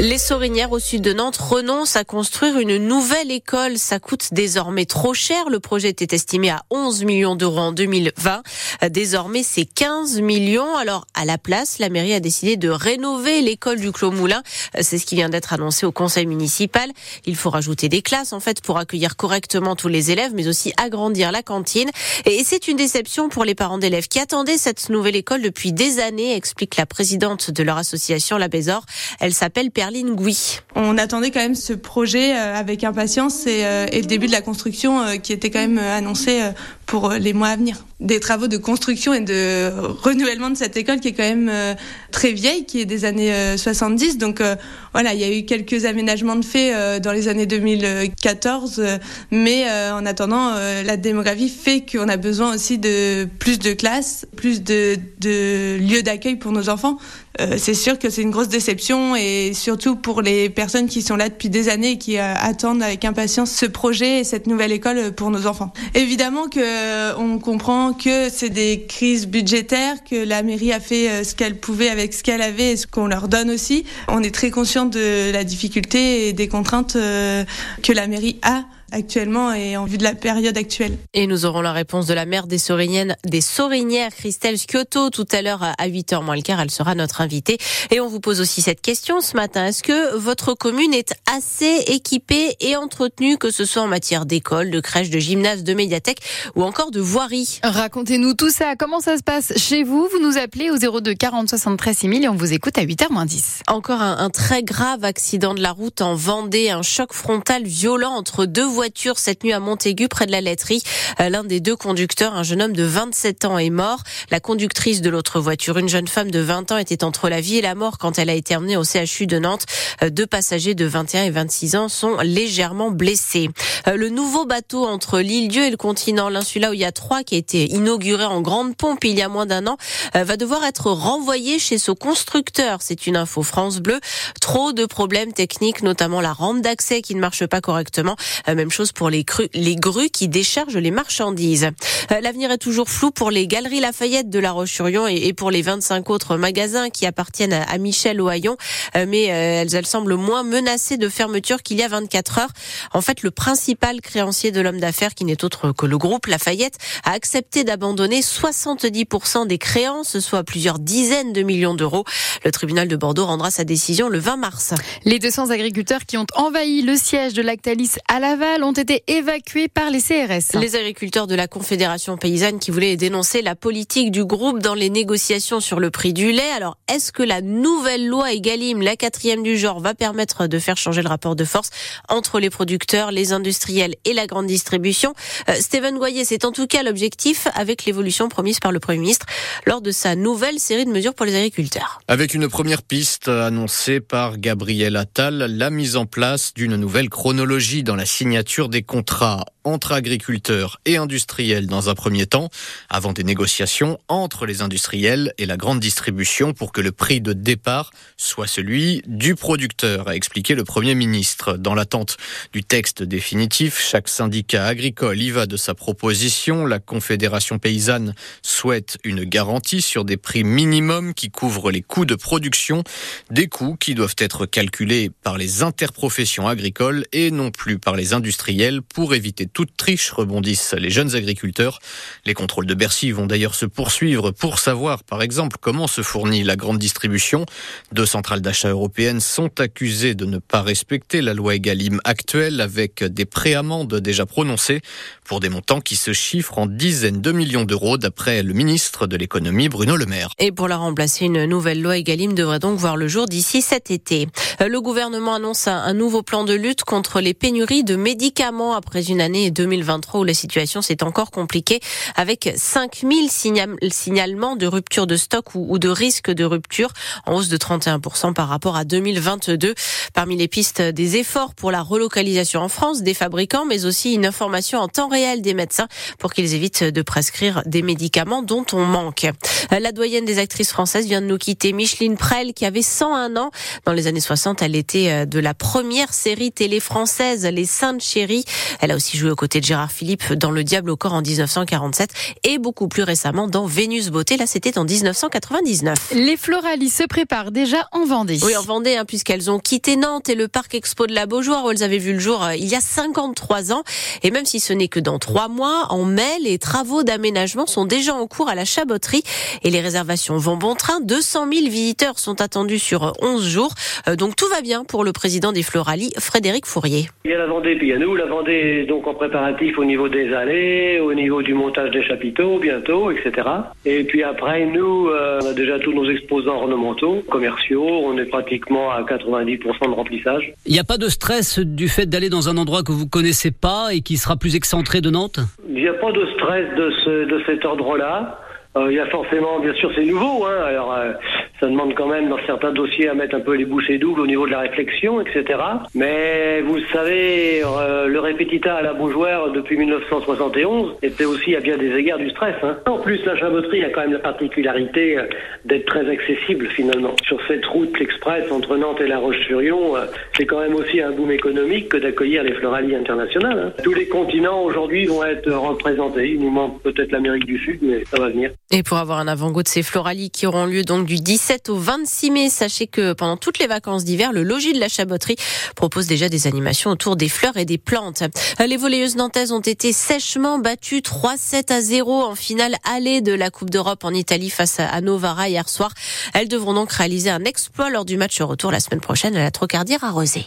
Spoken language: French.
Les Sorinières au sud de Nantes renoncent à construire une nouvelle école. Ça coûte désormais trop cher. Le projet était estimé à 11 millions d'euros en 2020. Désormais, c'est 15 millions. Alors, à la place, la mairie a décidé de rénover l'école du Clos Moulin. C'est ce qui vient d'être annoncé au conseil municipal. Il faut rajouter des classes, en fait, pour accueillir correctement tous les élèves, mais aussi agrandir la cantine. Et c'est une déception pour les parents d'élèves qui attendaient cette nouvelle école depuis des années, explique la présidente de leur association, la Bézor. Elle s'appelle On attendait quand même ce projet euh, avec impatience et, euh, et le début de la construction euh, qui était quand même annoncé pour les mois à venir. Des travaux de construction et de renouvellement de cette école qui est quand même très vieille, qui est des années 70. Donc voilà, il y a eu quelques aménagements de fait dans les années 2014, mais en attendant, la démographie fait qu'on a besoin aussi de plus de classes, plus de, de lieux d'accueil pour nos enfants. c'est sûr que c'est une grosse déception et surtout pour les personnes qui sont là depuis des années et qui euh, attendent avec impatience ce projet et cette nouvelle école pour nos enfants. Évidemment que euh, on comprend que c'est des crises budgétaires, que la mairie a fait euh, ce qu'elle pouvait avec ce qu'elle avait et ce qu'on leur donne aussi. On est très conscient de la difficulté et des contraintes que la mairie a actuellement et en vue de la période actuelle. Et nous aurons la réponse de la maire des Soriniennes, des Sorinières, Christelle Sciotto, tout à l'heure à 8h moins le quart. Elle sera notre invitée. Et on vous pose aussi cette question ce matin. Est-ce que votre commune est assez équipée et entretenue, que ce soit en matière d'école, de crèche, de gymnase, de médiathèque ou encore de voirie? Racontez-nous tout ça. Comment ça se passe chez vous? Vous nous appelez au 02 40 73 6000 et on vous écoute à 8h moins 10. Encore un, un très grave accident de la route en Vendée. Un choc frontal violent entre deux voies voiture cette nuit à Montaigu, près de la laiterie. Euh, l'un des deux conducteurs, un jeune homme de 27 ans, est mort. La conductrice de l'autre voiture, une jeune femme de 20 ans, était entre la vie et la mort quand elle a été emmenée au CHU de Nantes. Euh, deux passagers de 21 et 26 ans sont légèrement blessés. Euh, le nouveau bateau entre l'île-dieu et le continent, l'insula où il y a trois, qui a été inauguré en grande pompe il y a moins d'un an, va devoir être renvoyé chez ce constructeur. C'est une info France Bleu. Trop de problèmes techniques, notamment la rampe d'accès qui ne marche pas correctement. Même chose pour les, grues qui déchargent les marchandises. Euh, l'avenir est toujours flou pour les Galeries Lafayette de La Roche-sur-Yon et pour les 25 autres magasins qui appartiennent à Michel Ohaillon, euh, mais euh, elles, elles semblent moins menacées de fermeture qu'il y a 24 heures. En fait, le principal créancier de l'homme d'affaires, qui n'est autre que le groupe Lafayette, a accepté d'abandonner 70% des créances, soit plusieurs dizaines de millions d'euros. Le tribunal de Bordeaux rendra sa décision le 20 mars. Les 200 agriculteurs qui ont envahi le siège de Lactalis à Laval ont ont été évacués par les CRS. Les agriculteurs de la Confédération paysanne qui voulaient dénoncer la politique du groupe dans les négociations sur le prix du lait. Alors, est-ce que la nouvelle loi Egalim, la quatrième du genre, va permettre de faire changer le rapport de force entre les producteurs, les industriels et la grande distribution? Euh, Stéphane Goyer, c'est en tout cas l'objectif avec l'évolution promise par le Premier ministre lors de sa nouvelle série de mesures pour les agriculteurs. Avec une première piste annoncée par Gabriel Attal, la mise en place d'une nouvelle chronologie dans la signature des contrats entre agriculteurs et industriels dans un premier temps, avant des négociations entre les industriels et la grande distribution pour que le prix de départ soit celui du producteur, a expliqué le Premier ministre. Dans l'attente du texte définitif, chaque syndicat agricole y va de sa proposition. La Confédération paysanne souhaite une garantie sur des prix minimums qui couvrent les coûts de production, des coûts qui doivent être calculés par les interprofessions agricoles et non plus par les industriels pour éviter toute triche, rebondissent les jeunes agriculteurs. Les contrôles de Bercy vont d'ailleurs se poursuivre pour savoir, par exemple, comment se fournit la grande distribution. Deux centrales d'achat européennes sont accusées de ne pas respecter la loi Egalim actuelle avec des préamendes déjà prononcées pour des montants qui se chiffrent en dizaines de millions d'euros d'après le ministre de l'économie Bruno Le Maire. Et pour la remplacer, une nouvelle loi Egalim devrait donc voir le jour d'ici cet été. Le gouvernement annonce un nouveau plan de lutte contre les pénuries de médicaments après une année l'année 2023 où la situation s'est encore compliquée avec 5000 signalements de rupture de stock ou de risque de rupture en hausse de 31% par rapport à 2022. Parmi les pistes des efforts pour la relocalisation en France des fabricants, mais aussi une information en temps réel des médecins pour qu'ils évitent de prescrire des médicaments dont on manque. La doyenne des actrices françaises vient de nous quitter, Micheline Prel, qui avait 101 ans. Dans les années 60, elle était euh, de la première série télé française, Les Saintes Chéries. Elle a aussi joué aux côtés de Gérard Philippe dans Le Diable au corps en 1947 et beaucoup plus récemment dans Vénus Beauté. Là, c'était en 1999. Les Floralis se préparent déjà en Vendée. Oui, en Vendée, hein, puisqu'elles ont quitté Nantes et le parc expo de la Beaujoire où elles avaient vu le jour euh, il y a 53 ans. Et même si ce n'est que dans trois mois, en mai, les travaux d'aménagement sont déjà en cours à la Chaboterie et les réservations vont bon train. 200 000 visiteurs sont attendus sur 11 jours. Euh, donc tout va bien pour le président des Floralis, Frédéric Fourier. Il y a la Vendée, puis il y a nous. La Vendée, donc en préparatif au niveau des allées, au niveau du montage des chapiteaux bientôt, etc. Et puis après, nous, euh, on a déjà tous nos exposants ornementaux, commerciaux. On est pratiquement à 90% de remplissage. Il n'y a pas de stress du fait d'aller dans un endroit que vous connaissez pas et qui sera plus excentré de Nantes? Il n'y a pas de stress de, ce, de cet ordre-là. Euh, il y a forcément, bien sûr, c'est nouveau. Hein, alors, euh, ça demande quand même dans certains dossiers à mettre un peu les bouchées doubles au niveau de la réflexion, etc. Mais vous savez, euh, le répétita à la Beaujoire depuis 1971 était aussi à bien des égards du stress. Hein. En plus, la chaboterie a quand même la particularité euh, d'être très accessible finalement. Sur cette route express entre Nantes et La Roche-sur-Yon, euh, c'est quand même aussi un boom économique que d'accueillir les Floralies internationales. Hein. Tous les continents aujourd'hui vont être représentés. Il nous manque peut-être l'Amérique du Sud, mais ça va venir. Et pour avoir un avant-goût de ces Floralies qui auront lieu donc du 17 au 26 mai. Sachez que pendant toutes les vacances d'hiver, le logis de la Chaboterie propose déjà des animations autour des fleurs et des plantes. Les volleyeuses nantaises ont été sèchement battues 3-7 à 0 en finale allée de la Coupe d'Europe en Italie face à Novara hier soir. Elles devront donc réaliser un exploit lors du match retour la semaine prochaine à la Trocardière à Rosé.